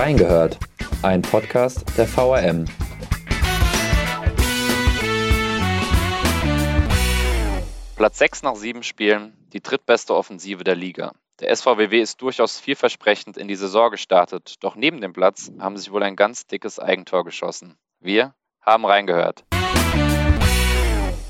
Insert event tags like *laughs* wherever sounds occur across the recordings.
Reingehört, ein Podcast der VRM. Platz 6 nach sieben Spielen, die drittbeste Offensive der Liga. Der SVWW ist durchaus vielversprechend in die Saison gestartet, doch neben dem Platz haben sich wohl ein ganz dickes Eigentor geschossen. Wir haben reingehört.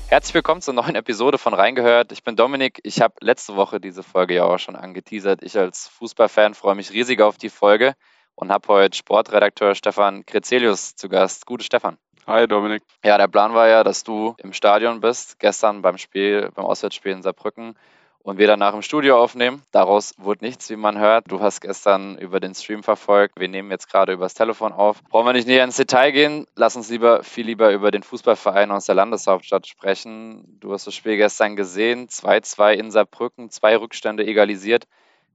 Herzlich willkommen zur neuen Episode von Reingehört. Ich bin Dominik. Ich habe letzte Woche diese Folge ja auch schon angeteasert. Ich als Fußballfan freue mich riesig auf die Folge und habe heute Sportredakteur Stefan Krezelius zu Gast. Gute Stefan. Hi Dominik. Ja, der Plan war ja, dass du im Stadion bist, gestern beim Spiel, beim Auswärtsspiel in Saarbrücken und wir danach im Studio aufnehmen. Daraus wurde nichts, wie man hört. Du hast gestern über den Stream verfolgt. Wir nehmen jetzt gerade übers Telefon auf. Brauchen wir nicht näher ins Detail gehen. Lass uns lieber viel lieber über den Fußballverein aus der Landeshauptstadt sprechen. Du hast das Spiel gestern gesehen. 2-2 in Saarbrücken, zwei Rückstände egalisiert.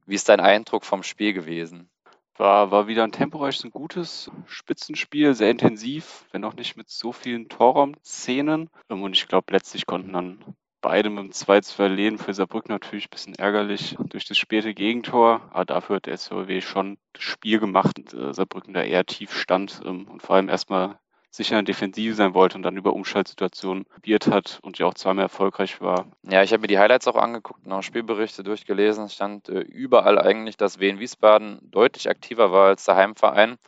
Wie ist dein Eindruck vom Spiel gewesen? War, war wieder ein temporeiches und gutes Spitzenspiel, sehr intensiv, wenn auch nicht mit so vielen Torraumszenen. Und ich glaube, letztlich konnten dann beide mit dem 2 zu verlieren. Für Saarbrücken natürlich ein bisschen ärgerlich durch das späte Gegentor. Aber dafür hat der SVW schon das Spiel gemacht und äh, Saarbrücken da eher tief stand ähm, und vor allem erstmal sicher eine Defensive sein wollte und dann über Umschaltsituationen probiert hat und ja auch zweimal erfolgreich war. Ja, ich habe mir die Highlights auch angeguckt und auch Spielberichte durchgelesen. Es stand äh, überall eigentlich, dass Wien Wiesbaden deutlich aktiver war als der Heimverein.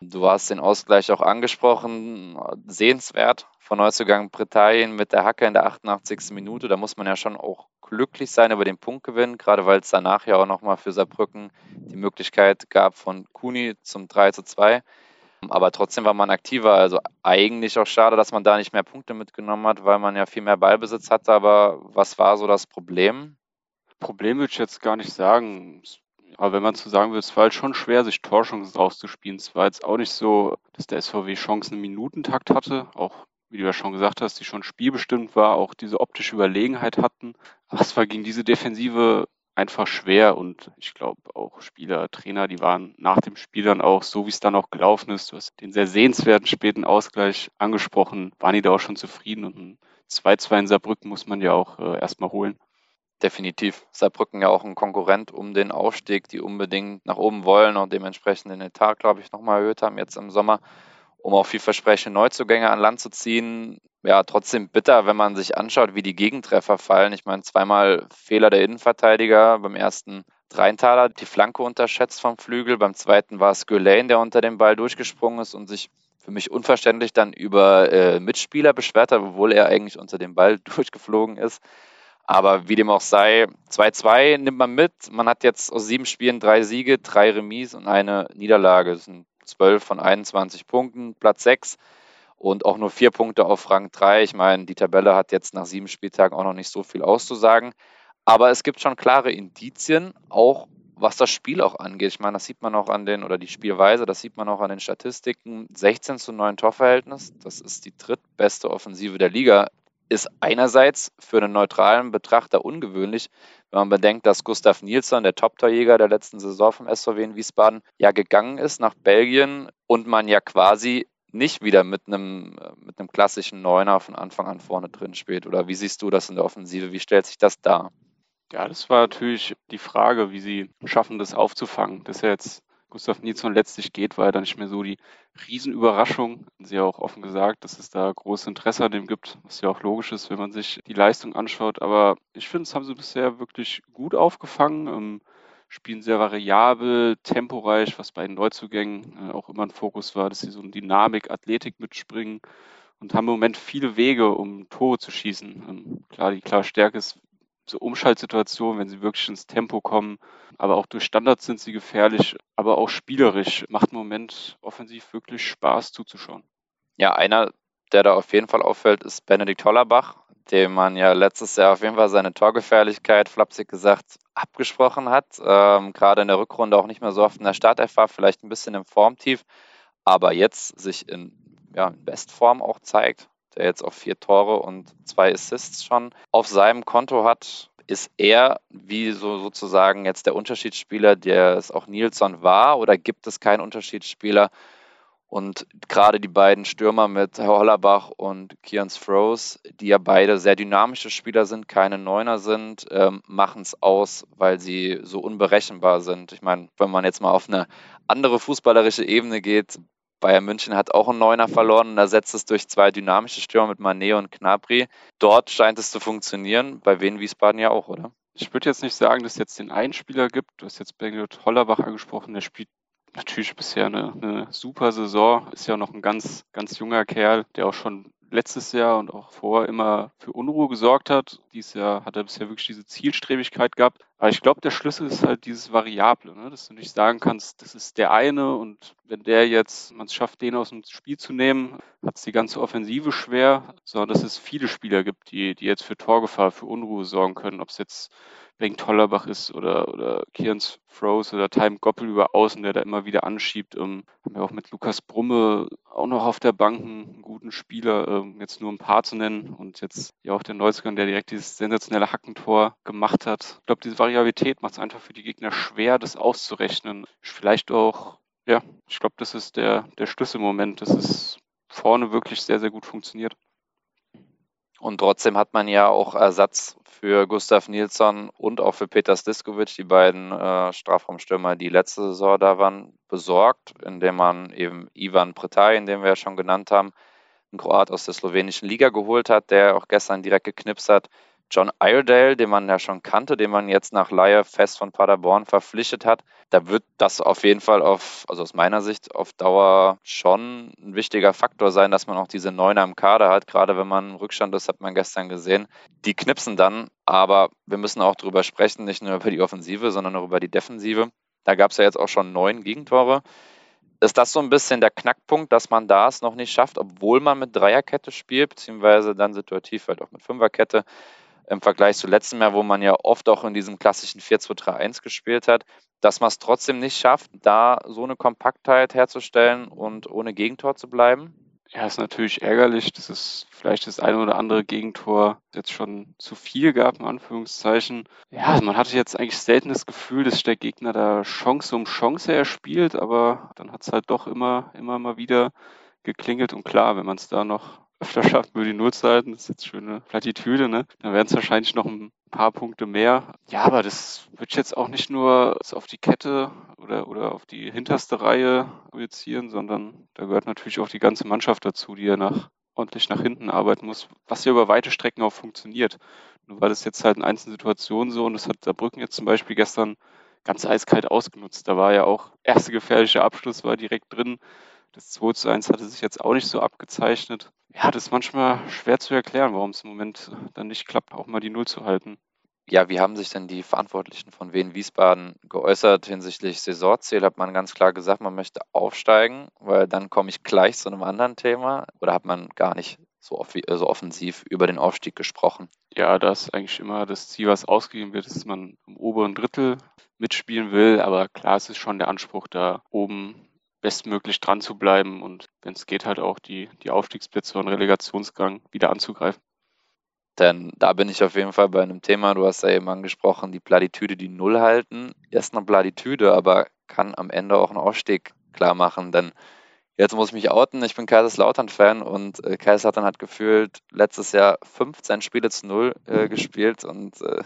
Du hast den Ausgleich auch angesprochen, sehenswert von Neuzugang Britannien mit der Hacke in der 88. Minute. Da muss man ja schon auch glücklich sein über den Punktgewinn, gerade weil es danach ja auch nochmal für Saarbrücken die Möglichkeit gab von Kuni zum 3 zu 2. Aber trotzdem war man aktiver. Also eigentlich auch schade, dass man da nicht mehr Punkte mitgenommen hat, weil man ja viel mehr Ballbesitz hatte. Aber was war so das Problem? Problem würde ich jetzt gar nicht sagen. Aber wenn man zu sagen will, es war halt schon schwer, sich Torchancen rauszuspielen. Es war jetzt auch nicht so, dass der SVW Chancen im Minutentakt hatte. Auch, wie du ja schon gesagt hast, die schon spielbestimmt war, auch diese optische Überlegenheit hatten. Aber es war gegen diese Defensive einfach schwer und ich glaube auch Spieler, Trainer, die waren nach dem Spiel dann auch, so wie es dann auch gelaufen ist, du hast den sehr sehenswerten späten Ausgleich angesprochen, waren die da auch schon zufrieden und ein 2-2 in Saarbrücken muss man ja auch äh, erstmal holen. Definitiv. Saarbrücken ja auch ein Konkurrent um den Aufstieg, die unbedingt nach oben wollen und dementsprechend den Etat, glaube ich, nochmal erhöht haben jetzt im Sommer, um auch vielversprechende Neuzugänge an Land zu ziehen ja, trotzdem bitter, wenn man sich anschaut, wie die Gegentreffer fallen. Ich meine, zweimal Fehler der Innenverteidiger. Beim ersten Dreintaler die Flanke unterschätzt vom Flügel. Beim zweiten war es Gülane, der unter dem Ball durchgesprungen ist und sich für mich unverständlich dann über äh, Mitspieler beschwert hat, obwohl er eigentlich unter dem Ball *laughs* durchgeflogen ist. Aber wie dem auch sei, 2-2 nimmt man mit. Man hat jetzt aus sieben Spielen drei Siege, drei Remis und eine Niederlage. Das sind 12 von 21 Punkten, Platz 6 und auch nur vier Punkte auf Rang 3. Ich meine, die Tabelle hat jetzt nach sieben Spieltagen auch noch nicht so viel auszusagen. Aber es gibt schon klare Indizien, auch was das Spiel auch angeht. Ich meine, das sieht man auch an den, oder die Spielweise, das sieht man auch an den Statistiken. 16 zu 9 Torverhältnis, das ist die drittbeste Offensive der Liga. Ist einerseits für einen neutralen Betrachter ungewöhnlich, wenn man bedenkt, dass Gustav Nielsen, der Top-Torjäger der letzten Saison vom SVW in Wiesbaden, ja gegangen ist nach Belgien und man ja quasi nicht wieder mit einem, äh, mit einem klassischen Neuner von Anfang an vorne drin spielt? Oder wie siehst du das in der Offensive? Wie stellt sich das dar? Ja, das war natürlich die Frage, wie sie schaffen, das aufzufangen. Dass er jetzt Gustav Nilsson letztlich geht, war ja dann nicht mehr so die Riesenüberraschung. Sie ja auch offen gesagt, dass es da großes Interesse an dem gibt, was ja auch logisch ist, wenn man sich die Leistung anschaut. Aber ich finde, es haben sie bisher wirklich gut aufgefangen. Ähm, spielen sehr variabel, temporeich, was bei den Neuzugängen äh, auch immer ein Fokus war, dass sie so eine Dynamik, Athletik mitspringen und haben im Moment viele Wege, um Tore zu schießen. Ähm, klar, die klare Stärke ist so Umschaltsituationen, wenn sie wirklich ins Tempo kommen, aber auch durch Standards sind sie gefährlich, aber auch spielerisch macht im Moment offensiv wirklich Spaß zuzuschauen. Ja, einer, der da auf jeden Fall auffällt, ist Benedikt Hollerbach, dem man ja letztes Jahr auf jeden Fall seine Torgefährlichkeit, flapsig gesagt, abgesprochen hat. Ähm, Gerade in der Rückrunde auch nicht mehr so oft in der Startelf war, vielleicht ein bisschen im Formtief, aber jetzt sich in, ja, in Bestform auch zeigt, der jetzt auf vier Tore und zwei Assists schon auf seinem Konto hat, ist er wie so sozusagen jetzt der Unterschiedsspieler, der es auch Nilsson war, oder gibt es keinen Unterschiedsspieler, Und gerade die beiden Stürmer mit Hollerbach und Kian Froese, die ja beide sehr dynamische Spieler sind, keine Neuner sind, ähm, machen es aus, weil sie so unberechenbar sind. Ich meine, wenn man jetzt mal auf eine andere fußballerische Ebene geht, Bayern München hat auch einen Neuner verloren und ersetzt es durch zwei dynamische Stürmer mit Manet und Knabri. Dort scheint es zu funktionieren, bei Wien Wiesbaden ja auch, oder? Ich würde jetzt nicht sagen, dass es jetzt den einen Spieler gibt. Du hast jetzt Bengt Hollerbach angesprochen, der spielt natürlich bisher eine, eine super Saison. Ist ja noch ein ganz, ganz junger Kerl, der auch schon letztes Jahr und auch vorher immer für Unruhe gesorgt hat. Dieses Jahr hat er bisher wirklich diese Zielstrebigkeit gehabt. Aber ich glaube, der Schlüssel ist halt dieses Variable, ne? dass du nicht sagen kannst, das ist der eine und wenn der jetzt, man es schafft, den aus dem Spiel zu nehmen, hat es die ganze Offensive schwer, sondern dass es viele Spieler gibt, die, die jetzt für Torgefahr, für Unruhe sorgen können, ob es jetzt Bengt Tollerbach ist oder, oder Kierans Froze oder Time Goppel über Außen, der da immer wieder anschiebt. Ähm, haben wir auch mit Lukas Brumme auch noch auf der Bank einen guten Spieler, ähm, jetzt nur ein paar zu nennen und jetzt ja auch der Neuziger, der direkt dieses sensationelle Hackentor gemacht hat. Ich glaube, diese Variabilität macht es einfach für die Gegner schwer, das auszurechnen. Vielleicht auch, ja, ich glaube, das ist der, der Schlüsselmoment, dass es vorne wirklich sehr, sehr gut funktioniert. Und trotzdem hat man ja auch Ersatz für Gustav Nilsson und auch für Peter Stiskovic, die beiden äh, Strafraumstürmer, die letzte Saison da waren, besorgt, indem man eben Ivan Pretaj, den wir ja schon genannt haben, einen Kroat aus der slowenischen Liga geholt hat, der auch gestern direkt geknipst hat. John Iredale, den man ja schon kannte, den man jetzt nach Laie fest von Paderborn verpflichtet hat, da wird das auf jeden Fall auf, also aus meiner Sicht, auf Dauer schon ein wichtiger Faktor sein, dass man auch diese Neuner im Kader hat. Gerade wenn man im Rückstand ist, hat man gestern gesehen. Die knipsen dann, aber wir müssen auch darüber sprechen, nicht nur über die Offensive, sondern auch über die Defensive. Da gab es ja jetzt auch schon neun Gegentore. Ist das so ein bisschen der Knackpunkt, dass man das noch nicht schafft, obwohl man mit Dreierkette spielt, beziehungsweise dann situativ halt auch mit Fünferkette? im Vergleich zu letztem Jahr, wo man ja oft auch in diesem klassischen 4-2-3-1 gespielt hat, dass man es trotzdem nicht schafft, da so eine Kompaktheit herzustellen und ohne Gegentor zu bleiben? Ja, ist natürlich ärgerlich, dass es vielleicht das eine oder andere Gegentor jetzt schon zu viel gab, in Anführungszeichen. Ja, also man hatte jetzt eigentlich selten das Gefühl, dass der Gegner da Chance um Chance erspielt, aber dann hat es halt doch immer, immer mal wieder geklingelt und klar, wenn man es da noch öfter nur die Null zu halten, das ist jetzt schöne Plattitüde, ne? Dann wären es wahrscheinlich noch ein paar Punkte mehr. Ja, aber das wird jetzt auch nicht nur auf die Kette oder, oder auf die hinterste Reihe projizieren, sondern da gehört natürlich auch die ganze Mannschaft dazu, die ja nach, ordentlich nach hinten arbeiten muss, was ja über weite Strecken auch funktioniert. Nur weil das jetzt halt in einzelnen Situationen so und das hat Saarbrücken jetzt zum Beispiel gestern ganz eiskalt ausgenutzt. Da war ja auch erste gefährliche Abschluss war direkt drin. Das 2 zu 1 hatte sich jetzt auch nicht so abgezeichnet. Ja, das ist manchmal schwer zu erklären, warum es im Moment dann nicht klappt, auch mal die Null zu halten. Ja, wie haben sich denn die Verantwortlichen von Wien Wiesbaden geäußert hinsichtlich Saisonziel? Hat man ganz klar gesagt, man möchte aufsteigen, weil dann komme ich gleich zu einem anderen Thema? Oder hat man gar nicht so, so offensiv über den Aufstieg gesprochen? Ja, das ist eigentlich immer das Ziel, was ausgegeben wird, dass man im oberen Drittel mitspielen will. Aber klar, es ist schon der Anspruch, da oben bestmöglich dran zu bleiben und wenn es geht, halt auch die, die Aufstiegsplätze und Relegationsgang wieder anzugreifen. Denn da bin ich auf jeden Fall bei einem Thema, du hast ja eben angesprochen, die Platitüde, die Null halten. Erst eine Platitüde, aber kann am Ende auch einen Aufstieg klar machen. Denn jetzt muss ich mich outen, ich bin Kaiserslautern-Fan und äh, Kaiserslautern hat gefühlt letztes Jahr 15 Spiele zu Null äh, gespielt und äh,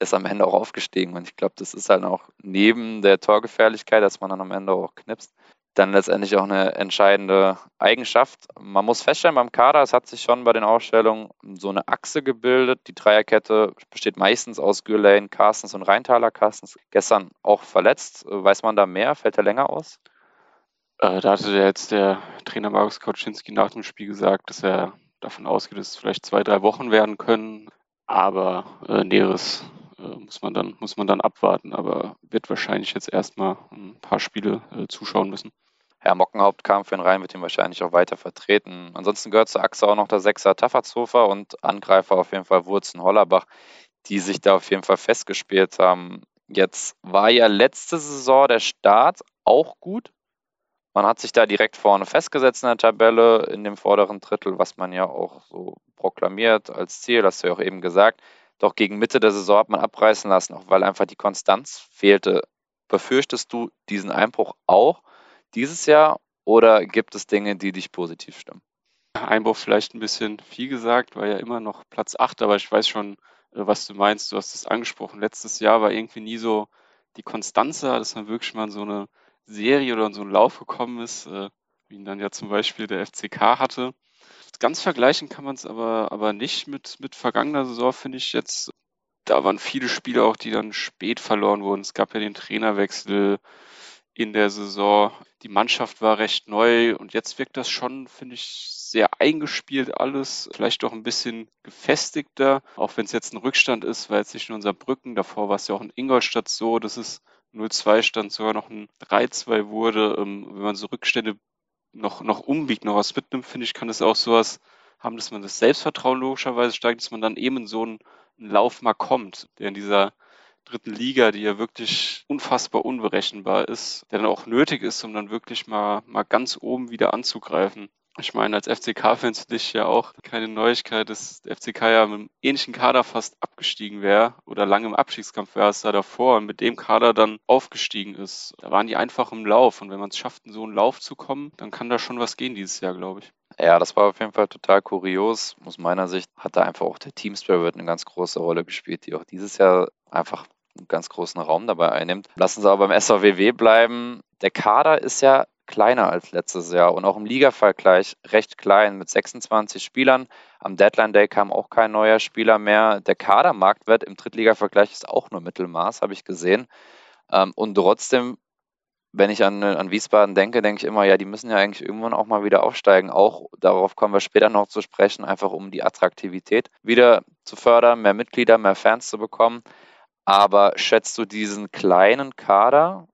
ist am Ende auch aufgestiegen. Und ich glaube, das ist halt auch neben der Torgefährlichkeit, dass man dann am Ende auch knipst, dann letztendlich auch eine entscheidende Eigenschaft. Man muss feststellen, beim Kader, es hat sich schon bei den Ausstellungen so eine Achse gebildet. Die Dreierkette besteht meistens aus Gürlane, Carstens und Rheintaler. Carstens gestern auch verletzt. Weiß man da mehr? Fällt er länger aus? Äh, da hatte jetzt der Trainer Markus Kautschinski nach dem Spiel gesagt, dass er davon ausgeht, dass es vielleicht zwei, drei Wochen werden können. Aber äh, Näheres äh, muss, man dann, muss man dann abwarten. Aber wird wahrscheinlich jetzt erstmal ein paar Spiele äh, zuschauen müssen. Herr Mockenhaupt kam für den Rhein, wird ihn wahrscheinlich auch weiter vertreten. Ansonsten gehört zur Achse auch noch der Sechser Taffertshofer und Angreifer auf jeden Fall Wurzen Hollerbach, die sich da auf jeden Fall festgespielt haben. Jetzt war ja letzte Saison der Start auch gut. Man hat sich da direkt vorne festgesetzt in der Tabelle, in dem vorderen Drittel, was man ja auch so proklamiert als Ziel, hast du ja auch eben gesagt. Doch gegen Mitte der Saison hat man abreißen lassen, auch weil einfach die Konstanz fehlte. Befürchtest du diesen Einbruch auch? Dieses Jahr Oder gibt es Dinge, die dich positiv stimmen? Einbruch vielleicht ein bisschen viel gesagt, war ja immer noch Platz 8, aber ich weiß schon, äh, was du meinst. Du hast es angesprochen. Letztes Jahr war irgendwie nie so die Konstanz da, dass man wirklich mal in so eine Serie oder in so einen Lauf gekommen ist, äh, wie ihn dann ja zum Beispiel der FCK hatte. Ganz vergleichen kann man es aber, aber nicht mit, mit vergangener Saison, finde ich jetzt. Da waren viele Spiele auch, die dann spät verloren wurden. Es gab ja den Trainerwechsel in der Saison. Die Mannschaft war recht neu und jetzt wirkt das schon, finde ich, sehr eingespielt alles, vielleicht auch ein bisschen gefestigter, auch wenn es jetzt ein Rückstand ist, weil es nicht nur unser Brücken, davor war es ja auch in Ingolstadt so, dass es 0-2 stand, sogar noch ein 3-2 wurde. Ähm, wenn man so Rückstände noch, noch umbiegt, noch was mitnimmt, finde ich, kann es auch sowas haben, dass man das Selbstvertrauen logischerweise steigt, dass man dann eben in so einen, einen Lauf mal kommt, der in dieser dritten Liga, die ja wirklich unfassbar unberechenbar ist, der dann auch nötig ist, um dann wirklich mal, mal ganz oben wieder anzugreifen. Ich meine, als FCK-Fan für dich ja auch keine Neuigkeit, dass der FCK ja mit einem ähnlichen Kader fast abgestiegen wäre oder lange im Abstiegskampf wäre als da davor und mit dem Kader dann aufgestiegen ist. Da waren die einfach im Lauf und wenn man es schafft, in so einen Lauf zu kommen, dann kann da schon was gehen dieses Jahr, glaube ich. Ja, das war auf jeden Fall total kurios. Aus meiner Sicht hat da einfach auch der Team Spirit eine ganz große Rolle gespielt, die auch dieses Jahr einfach einen ganz großen Raum dabei einnimmt. Lassen Sie aber beim SVWW bleiben. Der Kader ist ja kleiner als letztes Jahr und auch im Liga-Vergleich recht klein mit 26 Spielern. Am Deadline Day kam auch kein neuer Spieler mehr. Der Kadermarktwert im Drittliga-Vergleich ist auch nur Mittelmaß, habe ich gesehen. Ähm, und trotzdem, wenn ich an, an Wiesbaden denke, denke ich immer, ja, die müssen ja eigentlich irgendwann auch mal wieder aufsteigen. Auch darauf kommen wir später noch zu sprechen, einfach um die Attraktivität wieder zu fördern, mehr Mitglieder, mehr Fans zu bekommen. Aber schätzt du diesen kleinen Kader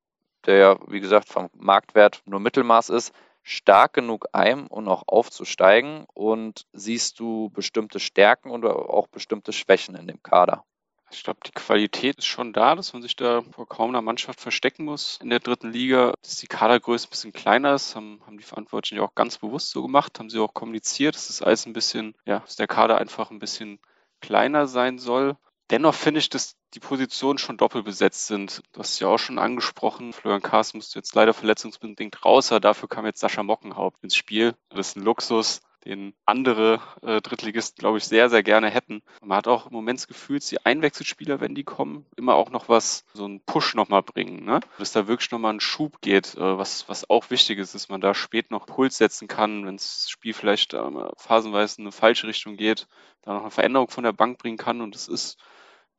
der ja, wie gesagt, vom Marktwert nur Mittelmaß ist, stark genug ein, um auch aufzusteigen? Und siehst du bestimmte Stärken oder auch bestimmte Schwächen in dem Kader? Ich glaube, die Qualität ist schon da, dass man sich da vor kaum einer Mannschaft verstecken muss. In der dritten Liga, dass die Kadergröße ein bisschen kleiner ist, haben, haben die Verantwortlichen auch ganz bewusst so gemacht, haben sie auch kommuniziert, dass das alles ein bisschen, ja, dass der Kader einfach ein bisschen kleiner sein soll. Dennoch finde ich, dass die Positionen schon doppelt besetzt sind. Du hast es ja auch schon angesprochen. Florian Kaas musste jetzt leider verletzungsbedingt raus, aber dafür kam jetzt Sascha Mockenhaupt ins Spiel. Das ist ein Luxus, den andere äh, Drittligisten, glaube ich, sehr, sehr gerne hätten. Man hat auch im Moment das Gefühl, die Einwechselspieler, wenn die kommen, immer auch noch was, so einen Push nochmal bringen. Ne? Dass da wirklich nochmal ein Schub geht, äh, was, was auch wichtig ist, dass man da spät noch Puls setzen kann, wenn das Spiel vielleicht äh, phasenweise in eine falsche Richtung geht, da noch eine Veränderung von der Bank bringen kann. Und das ist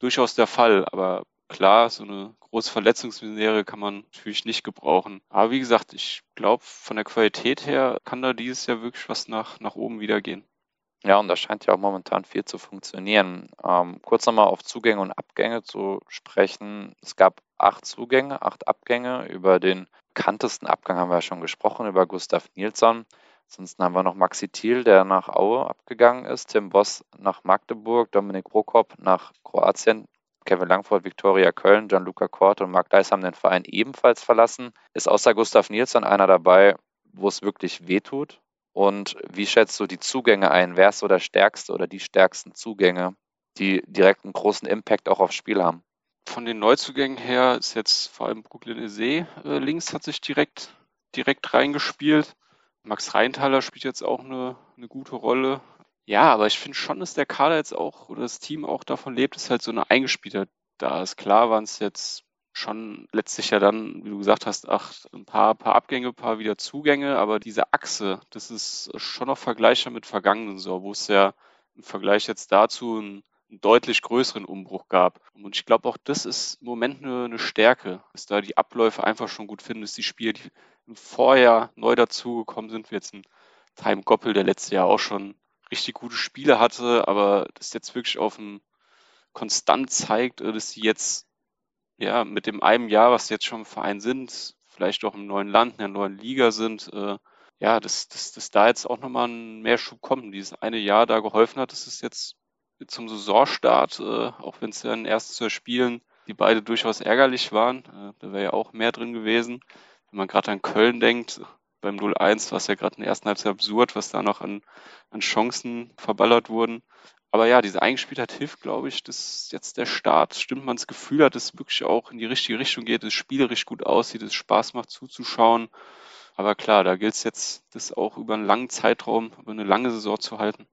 durchaus der Fall. Aber klar, so eine große Verletzungsmisere kann man natürlich nicht gebrauchen. Aber wie gesagt, ich glaube, von der Qualität her kann da dieses Jahr wirklich was nach, nach oben wieder gehen. Ja, und da scheint ja auch momentan viel zu funktionieren. Ähm, kurz nochmal auf Zugänge und Abgänge zu sprechen. Es gab acht Zugänge, acht Abgänge. Über den bekanntesten Abgang haben wir ja schon gesprochen, über Gustav Nilsson. Ansonsten haben wir noch Maxi Thiel, der nach Aue abgegangen ist, Tim Boss nach Magdeburg, Dominik Prokop nach Kroatien, Kevin Langford, Viktoria Köln, Gianluca Kort und Marc Deis haben den Verein ebenfalls verlassen. Ist außer Gustav Nielsen einer dabei, wo es wirklich wehtut? Und wie schätzt du die Zugänge ein? Wer ist so der stärkste oder die stärksten Zugänge, die direkt einen großen Impact auch aufs Spiel haben? Von den Neuzugängen her ist jetzt vor allem Brooklyn Eze äh, links hat sich direkt, direkt reingespielt. Max Reintaler spielt jetzt auch eine, eine gute Rolle. Ja, aber ich finde schon, dass der Kader jetzt auch oder das Team auch davon lebt, dass halt so eine eingespielter da ist. Klar waren es jetzt schon letztlich ja dann, wie du gesagt hast, ach, ein paar, paar Abgänge, ein paar wieder Zugänge, aber diese Achse, das ist schon noch vergleichbar mit vergangenen so, wo es ja im Vergleich jetzt dazu einen, einen deutlich größeren Umbruch gab. Und ich glaube auch, das ist im Moment eine, eine Stärke, dass da die Abläufe einfach schon gut finden, dass die Spieler, die vorher neu dazugekommen sind, wie jetzt ein Time Goppel, der letztes Jahr auch schon richtig gute Spiele hatte, aber das jetzt wirklich auf dem konstant zeigt, äh, dass sie jetzt ja mit dem einem Jahr, was jetzt schon im Verein sind, vielleicht auch im neuen Land, in der neuen Liga sind, äh, ja, dass, dass, dass da jetzt auch nochmal ein Mehrschub kommt. Dieses eine Jahr da geholfen hat, dass es jetzt zum Saisonstart, äh, auch wenn es den ersten zwei Spielen die beide durchaus ärgerlich waren, äh, da wäre ja auch mehr drin gewesen, wenn man gerade an Köln denkt, beim 0-1 war es ja gerade in der ersten Halbzeit absurd, was da noch an, an Chancen verballert wurden. Aber ja, diese Eingespieltheit hilft, glaube ich, dass jetzt der Start stimmt, man das Gefühl hat, dass es wirklich auch in die richtige Richtung geht, dass es spielerisch gut aussieht, dass es Spaß macht zuzuschauen. Aber klar, da gilt es jetzt, das auch über einen langen Zeitraum, über eine lange Saison zu halten.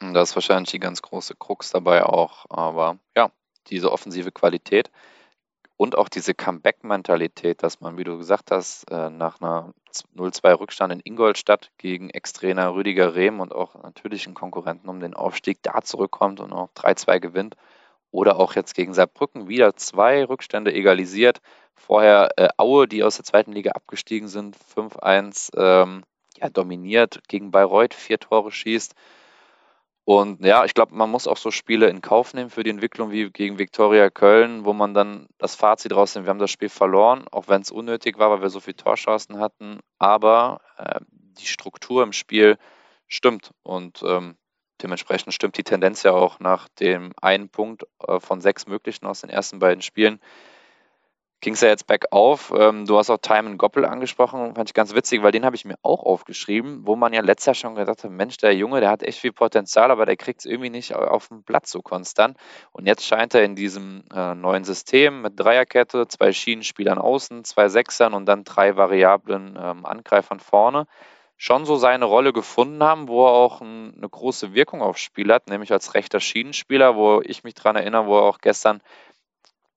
Das ist wahrscheinlich die ganz große Krux dabei auch. Aber ja, diese offensive Qualität und auch diese Comeback-Mentalität, dass man, wie du gesagt hast, äh, nach einer 0-2 Rückstand in Ingolstadt gegen Ex-Trainer Rüdiger Rehm und auch natürlichen Konkurrenten um den Aufstieg da zurückkommt und auch 3-2 gewinnt. Oder auch jetzt gegen Saarbrücken wieder zwei Rückstände egalisiert. Vorher äh, Aue, die aus der zweiten Liga abgestiegen sind, 5-1 ähm, ja, dominiert, gegen Bayreuth vier Tore schießt. Und ja, ich glaube, man muss auch so Spiele in Kauf nehmen für die Entwicklung wie gegen Viktoria Köln, wo man dann das Fazit rausnimmt, wir haben das Spiel verloren, auch wenn es unnötig war, weil wir so viele Torchancen hatten. Aber äh, die Struktur im Spiel stimmt und ähm, dementsprechend stimmt die Tendenz ja auch nach dem einen Punkt äh, von sechs möglichen aus den ersten beiden Spielen ging es ja jetzt bergauf. Ähm, du hast auch Timon Goppel angesprochen, fand ich ganz witzig, weil den habe ich mir auch aufgeschrieben, wo man ja letztes Jahr schon gesagt hat, Mensch, der Junge, der hat echt viel Potenzial, aber der kriegt es irgendwie nicht auf den Platz so konstant. Und jetzt scheint er in diesem äh, neuen System mit Dreierkette, zwei Schienenspielern außen, zwei Sechsern und dann drei variablen ähm, Angreifern vorne schon so seine Rolle gefunden haben, wo er auch ein, eine große Wirkung aufs Spiel hat, nämlich als rechter Schienenspieler, wo ich mich daran erinnere, wo er auch gestern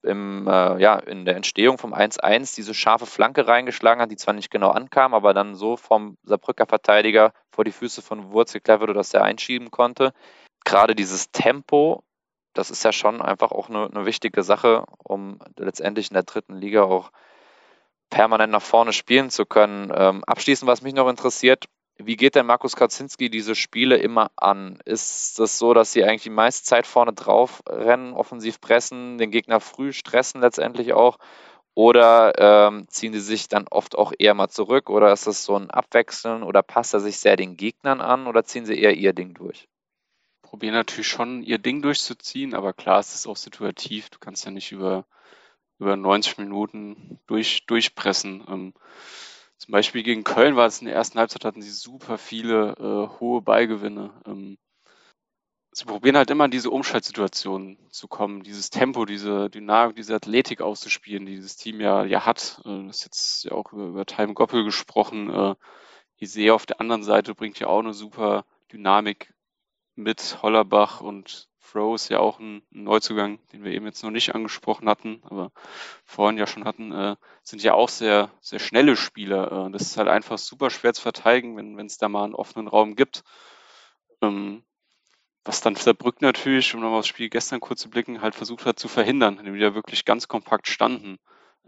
im, äh, ja, in der Entstehung vom 1-1 diese scharfe Flanke reingeschlagen hat, die zwar nicht genau ankam, aber dann so vom Saarbrücker Verteidiger vor die Füße von Wurz geklärt wurde, dass er einschieben konnte. Gerade dieses Tempo, das ist ja schon einfach auch eine, eine wichtige Sache, um letztendlich in der dritten Liga auch permanent nach vorne spielen zu können. Ähm, abschließend, was mich noch interessiert, wie geht denn Markus Kaczynski diese Spiele immer an? Ist es so, dass sie eigentlich die meiste Zeit vorne drauf rennen, offensiv pressen, den Gegner früh stressen letztendlich auch? Oder ähm, ziehen sie sich dann oft auch eher mal zurück? Oder ist das so ein Abwechseln? Oder passt er sich sehr den Gegnern an? Oder ziehen sie eher ihr Ding durch? Probieren natürlich schon ihr Ding durchzuziehen, aber klar, es ist auch situativ. Du kannst ja nicht über, über 90 Minuten durch, durchpressen. Ähm, zum Beispiel gegen Köln war es in der ersten Halbzeit, hatten sie super viele äh, hohe Beigewinne. Ähm, sie probieren halt immer diese Umschaltsituation zu kommen, dieses Tempo, diese Dynamik, diese Athletik auszuspielen, die dieses Team ja, ja hat. Äh, das ist jetzt ja auch über, über Time Goppel gesprochen. Äh, Isee auf der anderen Seite bringt ja auch eine super Dynamik mit Hollerbach und Fro ist ja auch ein Neuzugang, den wir eben jetzt noch nicht angesprochen hatten, aber vorhin ja schon hatten, äh, sind ja auch sehr, sehr schnelle Spieler. Äh, das ist halt einfach super schwer zu verteidigen, wenn es da mal einen offenen Raum gibt. Ähm, was dann Saarbrück natürlich, um nochmal aufs Spiel gestern kurz zu blicken, halt versucht hat zu verhindern, indem die da wirklich ganz kompakt standen.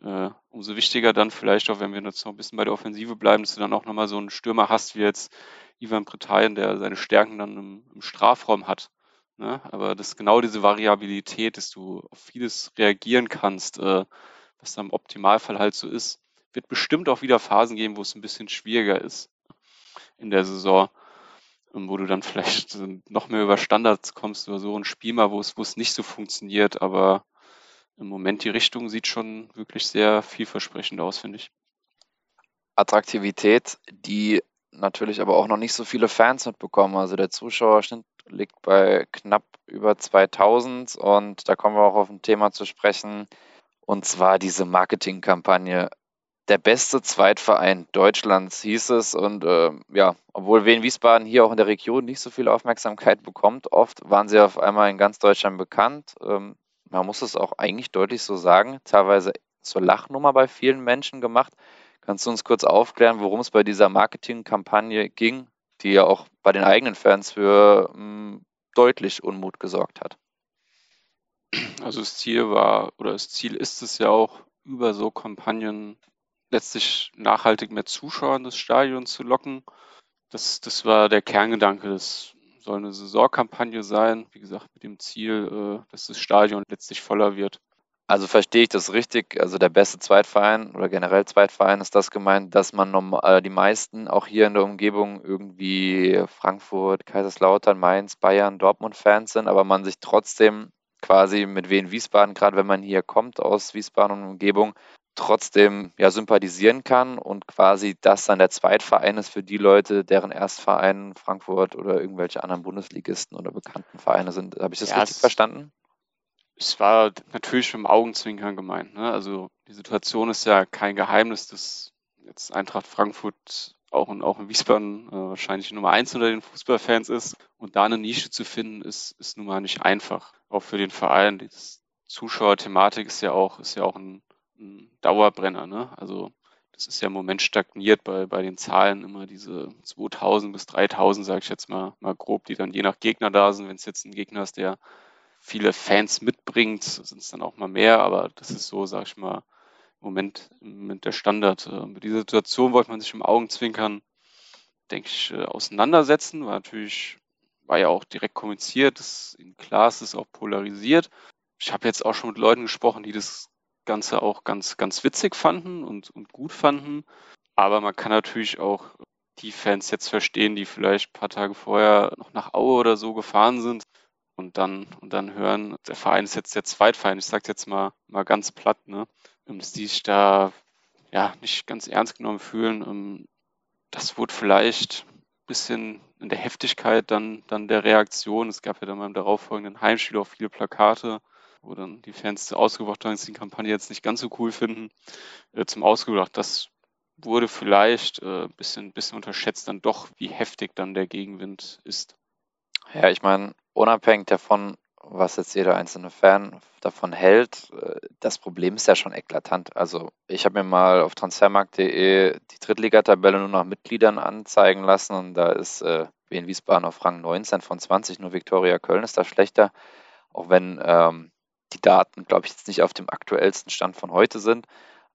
Äh, umso wichtiger dann vielleicht auch, wenn wir jetzt noch ein bisschen bei der Offensive bleiben, dass du dann auch nochmal so einen Stürmer hast, wie jetzt Ivan Bretayen, der seine Stärken dann im, im Strafraum hat. Ne? Aber das genau diese Variabilität, dass du auf vieles reagieren kannst, äh, was dann im Optimalfall halt so ist. Wird bestimmt auch wieder Phasen geben, wo es ein bisschen schwieriger ist in der Saison, ähm, wo du dann vielleicht noch mehr über Standards kommst oder so ein Spiel mal, wo es, wo es nicht so funktioniert, aber im Moment die Richtung sieht schon wirklich sehr vielversprechend aus, finde ich. Attraktivität, die natürlich aber auch noch nicht so viele Fans mitbekommen. Also der Zuschauerschnitt liegt bei knapp über 2000 und da kommen wir auch auf ein Thema zu sprechen und zwar diese Marketingkampagne. Der beste Zweitverein Deutschlands hieß es und äh, ja, obwohl Wien Wiesbaden hier auch in der Region nicht so viel Aufmerksamkeit bekommt, oft waren sie auf einmal in ganz Deutschland bekannt. Ähm, man muss es auch eigentlich deutlich so sagen, teilweise zur Lachnummer bei vielen Menschen gemacht. Kannst du uns kurz aufklären, worum es bei dieser Marketingkampagne ging, die ja auch bei den eigenen Fans für mh, hm, deutlich Unmut gesorgt hat? Also das Ziel war oder das Ziel ist es ja auch, über so Kampagnen letztlich nachhaltig mehr Zuschauer in das Stadion zu locken. Das, das war der Kerngedanke. Das soll eine Saisonkampagne sein, wie gesagt, mit dem Ziel, äh, dass das Stadion letztlich voller wird. Also verstehe ich das richtig? Also der beste Zweitverein oder generell Zweitverein ist das gemeint, dass man normal, äh, die meisten auch hier in der Umgebung irgendwie Frankfurt, Kaiserslautern, Mainz, Bayern, Dortmund-Fans sind, aber man sich trotzdem quasi mit Wien Wiesbaden, gerade wenn man hier kommt aus Wiesbaden und Umgebung, trotzdem ja sympathisieren kann und quasi das dann der Zweitverein ist für die Leute, deren Erstverein Frankfurt oder irgendwelche anderen Bundesligisten oder bekannten Vereine sind. Habe ich das ja, richtig verstanden? Es war natürlich mit dem Augenzwinkern gemeint. Ne? Also die Situation ist ja kein Geheimnis, dass jetzt Eintracht Frankfurt auch in, auch in Wiesbaden äh, wahrscheinlich Nummer eins unter den Fußballfans ist. Und da eine Nische zu finden, ist, ist nun mal nicht einfach. Auch für den Verein. Die Zuschauerthematik ist ja auch, ist ja auch ein, ein Dauerbrenner. Ne? Also das ist ja im Moment stagniert bei, bei den Zahlen immer diese 2000 bis 3000, sage ich jetzt mal, mal grob, die dann je nach Gegner da sind. Wenn es jetzt ein Gegner ist, der viele Fans mitbringt, sind es dann auch mal mehr, aber das ist so, sag ich mal, im Moment, Moment der Standard. Äh, mit dieser Situation wollte man sich im Augenzwinkern, denke ich, äh, auseinandersetzen. War natürlich, war ja auch direkt kommuniziert, dass in klar ist, ist auch polarisiert. Ich habe jetzt auch schon mit Leuten gesprochen, die das Ganze auch ganz, ganz witzig fanden und, und gut fanden. Aber man kann natürlich auch die Fans jetzt verstehen, die vielleicht ein paar Tage vorher noch nach Aue oder so gefahren sind und dann, und dann hören, der Verein ist jetzt der Zweitverein, ich sage jetzt mal, mal ganz platt, ne? dass die sich da ja nicht ganz ernst genommen fühlen. Ähm, das wurde vielleicht ein bisschen in der Heftigkeit dann, dann der Reaktion. Es gab ja dann beim darauffolgenden Heimspiel auch viele Plakate, wo dann die Fans ausgebracht haben, dass sie die Kampagne jetzt nicht ganz so cool finden, äh, zum Ausgebracht. Das wurde vielleicht ein äh, bisschen, bisschen unterschätzt dann doch, wie heftig dann der Gegenwind ist. Ja, ich meine, unabhängig davon, was jetzt jeder einzelne Fan davon hält, äh, das Problem ist ja schon eklatant. Also ich habe mir mal auf transfermarkt.de die Drittligatabelle nur nach Mitgliedern anzeigen lassen und da ist äh, Wien Wiesbaden auf Rang 19 von 20, nur Viktoria Köln ist da schlechter, auch wenn ähm, die Daten, glaube ich, jetzt nicht auf dem aktuellsten Stand von heute sind.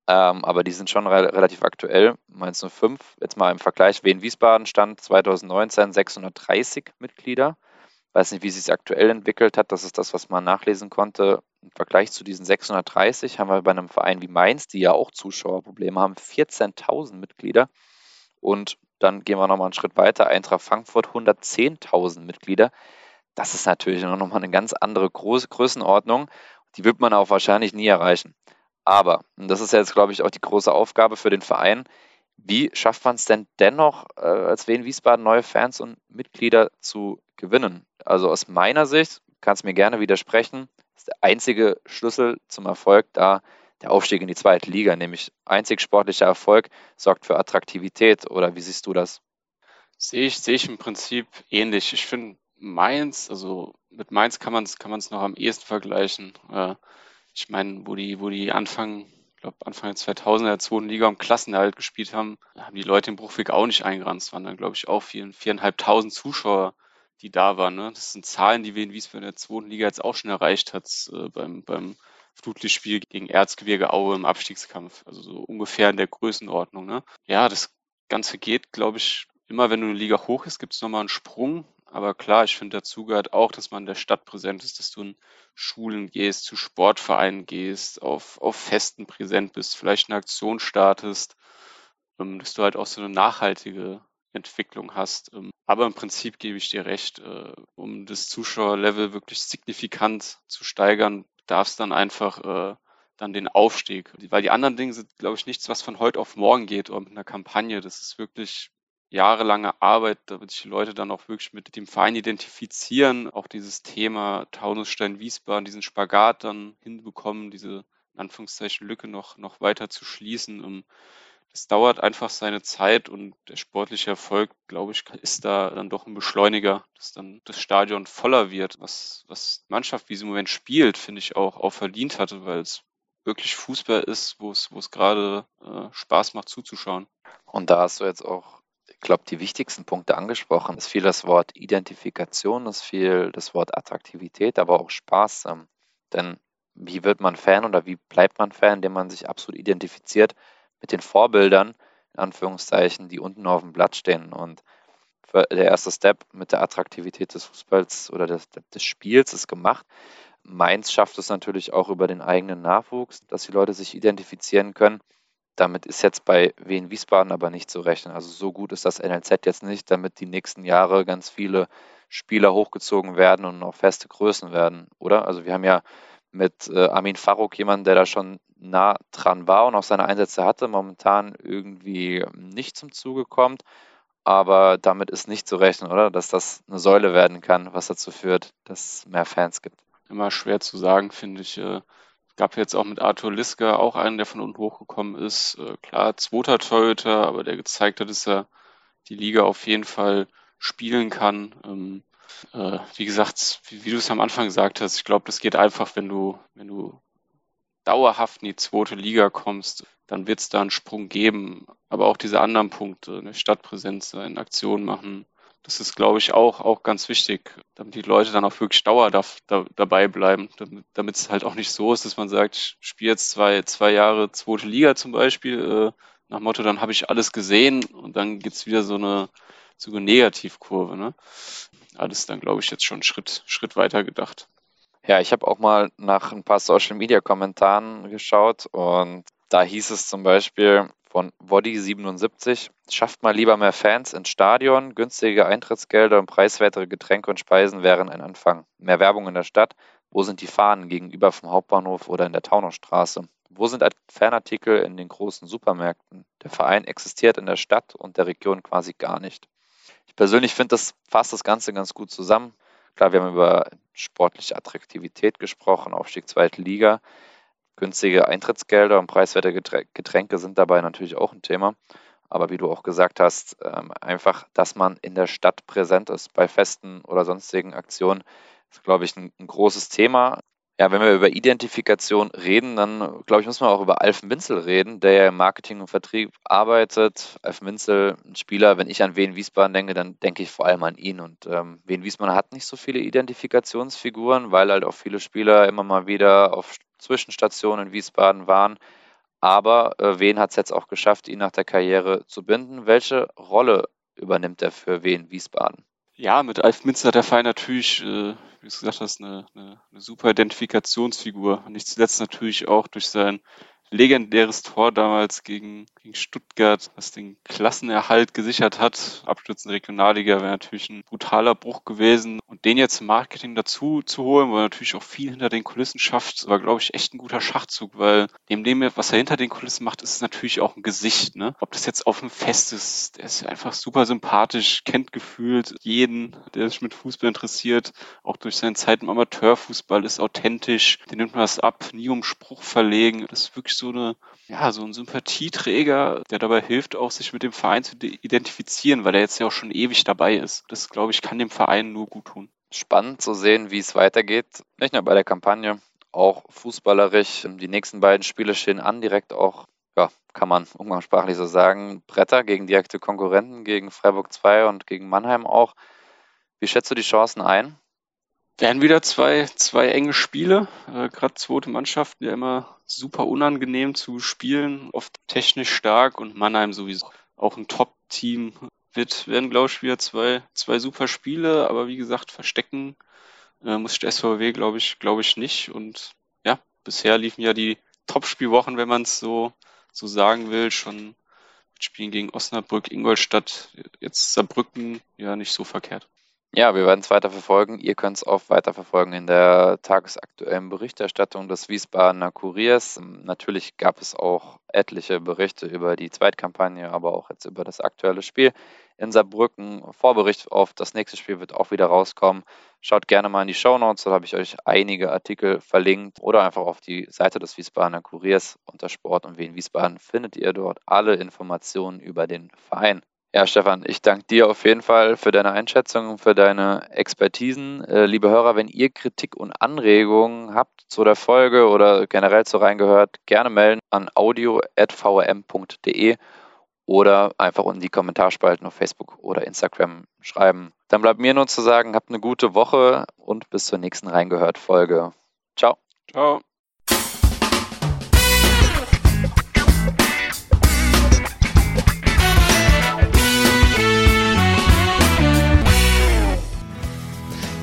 Ähm, aber die sind schon re relativ aktuell. Meinst du 5? Jetzt mal im Vergleich. Wien Wiesbaden stand 2019 630 Mitglieder weiß nicht, wie sich aktuell entwickelt hat. Das ist das, was man nachlesen konnte. Im Vergleich zu diesen 630 haben wir bei einem Verein wie Mainz, die ja auch Zuschauerprobleme haben, 14.000 Mitglieder. Und dann gehen wir nochmal einen Schritt weiter. Eintracht Frankfurt 110.000 Mitglieder. Das ist natürlich nochmal eine ganz andere Groß Größenordnung. Die wird man auch wahrscheinlich nie erreichen. Aber, und das ist jetzt, glaube ich, auch die große Aufgabe für den Verein, wie schafft man es denn dennoch, äh, als Wien Wiesbaden neue Fans und Mitglieder zu gewinnen? Also aus meiner Sicht, kannst mir gerne widersprechen, ist der einzige Schlüssel zum Erfolg da der Aufstieg in die zweite Liga, nämlich einzig sportlicher Erfolg sorgt für Attraktivität. Oder wie siehst du das? Sehe ich, sehe ich im Prinzip ähnlich. Ich finde Mainz, also mit Mainz kann man es kann noch am ehesten vergleichen. Äh, ich meine, wo die, wo die Anfang glaube, Anfang der 2000er der zweiten Liga um Klassenerhalt gespielt haben, haben die Leute im Bruchweg auch nicht eingerannt. Es waren dann, glaube ich, auch vier, viereinhalbtausend Zuschauer, die da waren. Ne? Das sind Zahlen, die wir in Wiesbaden in der zweiten Liga jetzt auch schon erreicht hat äh, beim, beim Flutlichtspiel gegen Erzgebirge Aue im Abstiegskampf. Also so ungefähr in der Größenordnung. Ne? Ja, das Ganze geht, glaube ich, immer wenn du eine Liga hoch ist, gibt es nochmal einen Sprung. Aber klar, ich finde, dazu gehört auch, dass man in der Stadt präsent ist, dass du in Schulen gehst, zu Sportvereinen gehst, auf, auf Festen präsent bist, vielleicht eine Aktion startest, ähm, dass du halt auch so eine nachhaltige Entwicklung hast. Ähm, aber im Prinzip gebe ich dir recht, äh, um das Zuschauerlevel wirklich signifikant zu steigern, darf es dann einfach äh, dann den Aufstieg. Weil die anderen Dinge sind, glaube ich, nichts, was von heute auf morgen geht oder mit einer Kampagne. Das ist wirklich jahrelange Arbeit, damit sich die Leute dann auch wirklich mit dem Verein identifizieren, auch dieses Thema Taunusstein-Wiesbaden, diesen Spagat dann hinbekommen, diese in Anführungszeichen Lücke noch, noch weiter zu schließen. Um, das dauert einfach seine Zeit und der sportliche Erfolg, glaube ich, ist da dann doch ein Beschleuniger, dass dann das Stadion voller wird, was, was die Mannschaft, wie sie im Moment spielt, finde ich auch, auch verdient hatte, weil es wirklich Fußball ist, wo es, wo es gerade äh, Spaß macht zuzuschauen. Und da hast du jetzt auch glaube, die wichtigsten Punkte angesprochen. Es fiel das Wort Identifikation, es fiel das Wort Attraktivität, aber auch Spaß. Ähm, denn wie wird man Fan oder wie bleibt man Fan, indem man sich absolut identifiziert mit den Vorbildern, in Anführungszeichen, die unten auf dem Blatt stehen. Und der erste Step mit der Attraktivität des Fußballs oder des, des Spiels ist gemacht. Mainz schafft es natürlich auch über den eigenen Nachwuchs, dass die Leute sich identifizieren können. Damit ist jetzt bei Wien Wiesbaden aber nicht zu rechnen. Also so gut ist das NLZ jetzt nicht, damit die nächsten Jahre ganz viele Spieler hochgezogen werden und noch feste Größen werden, oder? Also wir haben ja mit äh, Armin Faruk jemanden, der da schon nah dran war und auch seine Einsätze hatte, momentan irgendwie nicht zum Zuge kommt. Aber damit ist nicht zu rechnen, oder? Dass das eine Säule werden kann, was dazu führt, dass es mehr Fans gibt. Immer schwer zu sagen, finde ich. Äh Gab jetzt auch mit Arthur Liska auch einen, der von unten hochgekommen ist. Äh, klar, zweiter Torhüter, aber der gezeigt hat, dass er die Liga auf jeden Fall spielen kann. Ähm, äh, wie gesagt, wie, wie du es am Anfang gesagt hast, ich glaube, das geht einfach, wenn du, wenn du dauerhaft in die zweite Liga kommst, dann wird es da einen Sprung geben. Aber auch diese anderen Punkte, eine Stadtpräsenz, in Aktion machen, das ist, glaube ich, auch, auch ganz wichtig, damit die Leute dann auch wirklich Dauer da, da, dabei bleiben, damit es halt auch nicht so ist, dass man sagt, ich spiele jetzt zwei, zwei Jahre zweite Liga zum Beispiel, äh, nach Motto, dann habe ich alles gesehen und dann gibt's wieder so eine, so eine Negativkurve. Ne? Alles dann, glaube ich, jetzt schon Schritt, Schritt weiter gedacht. Ja, ich habe auch mal nach ein paar Social Media Kommentaren geschaut und da hieß es zum Beispiel, von Woddy77. Schafft mal lieber mehr Fans ins Stadion. Günstige Eintrittsgelder und preiswertere Getränke und Speisen wären ein Anfang. Mehr Werbung in der Stadt. Wo sind die Fahnen gegenüber vom Hauptbahnhof oder in der Taunusstraße? Wo sind Fanartikel in den großen Supermärkten? Der Verein existiert in der Stadt und der Region quasi gar nicht. Ich persönlich finde, das fasst das Ganze ganz gut zusammen. Klar, wir haben über sportliche Attraktivität gesprochen, Aufstieg zweite Liga. Günstige Eintrittsgelder und preiswerte Getränke sind dabei natürlich auch ein Thema. Aber wie du auch gesagt hast, ähm, einfach, dass man in der Stadt präsent ist bei Festen oder sonstigen Aktionen, ist, glaube ich, ein, ein großes Thema. Ja, wenn wir über Identifikation reden, dann glaube ich, muss man auch über Alf Minzel reden, der ja im Marketing und Vertrieb arbeitet. Alf Minzel, ein Spieler, wenn ich an Wien Wiesbaden denke, dann denke ich vor allem an ihn. Und ähm, Wien Wiesbaden hat nicht so viele Identifikationsfiguren, weil halt auch viele Spieler immer mal wieder auf Zwischenstationen in Wiesbaden waren. Aber äh, Wien hat es jetzt auch geschafft, ihn nach der Karriere zu binden. Welche Rolle übernimmt er für Wien Wiesbaden? Ja, mit Alf Minzer hat der Verein natürlich, äh, wie du gesagt hast, eine, eine, eine super Identifikationsfigur. Und nicht zuletzt natürlich auch durch sein legendäres Tor damals gegen, gegen Stuttgart, was den Klassenerhalt gesichert hat. Abstürzen Regionalliga wäre natürlich ein brutaler Bruch gewesen. Und den jetzt im Marketing dazu zu holen, wo er natürlich auch viel hinter den Kulissen schafft, war, glaube ich, echt ein guter Schachzug, weil neben dem, was er hinter den Kulissen macht, ist es natürlich auch ein Gesicht. Ne? Ob das jetzt auf dem Fest ist, der ist einfach super sympathisch, kennt gefühlt jeden, der sich mit Fußball interessiert, auch durch seine Zeit im Amateurfußball, ist authentisch, den nimmt man das ab, nie um Spruch verlegen. Das ist wirklich so eine, ja, so ein Sympathieträger, der dabei hilft, auch sich mit dem Verein zu identifizieren, weil er jetzt ja auch schon ewig dabei ist. Das, glaube ich, kann dem Verein nur gut tun. Spannend zu sehen, wie es weitergeht. Nicht nur bei der Kampagne, auch fußballerisch. Die nächsten beiden Spiele stehen an, direkt auch ja, kann man umgangssprachlich so sagen, Bretter gegen direkte Konkurrenten, gegen Freiburg 2 und gegen Mannheim auch. Wie schätzt du die Chancen ein? Werden wieder zwei, zwei enge Spiele. Äh, Gerade zweite Mannschaften ja immer super unangenehm zu spielen, oft technisch stark und Mannheim sowieso auch ein Top-Team. Wird, werden, glaube ich, wieder zwei, zwei super Spiele, aber wie gesagt, verstecken äh, muss der SVW, glaube ich, glaube ich, nicht. Und ja, bisher liefen ja die Top-Spielwochen, wenn man es so, so sagen will, schon mit Spielen gegen Osnabrück, Ingolstadt, jetzt Saarbrücken, ja, nicht so verkehrt. Ja, wir werden es weiter verfolgen. Ihr könnt es auch weiter verfolgen in der tagesaktuellen Berichterstattung des Wiesbadener Kuriers. Natürlich gab es auch etliche Berichte über die Zweitkampagne, aber auch jetzt über das aktuelle Spiel in Saarbrücken. Vorbericht auf das nächste Spiel wird auch wieder rauskommen. Schaut gerne mal in die Show Notes, da habe ich euch einige Artikel verlinkt oder einfach auf die Seite des Wiesbadener Kuriers unter Sport und Wien Wiesbaden findet ihr dort alle Informationen über den Verein. Ja, Stefan, ich danke dir auf jeden Fall für deine Einschätzung und für deine Expertisen. Äh, liebe Hörer, wenn ihr Kritik und Anregungen habt zu der Folge oder generell zu reingehört, gerne melden an audio.vrm.de oder einfach in die Kommentarspalten auf Facebook oder Instagram schreiben. Dann bleibt mir nur zu sagen, habt eine gute Woche und bis zur nächsten Reingehört-Folge. Ciao. Ciao.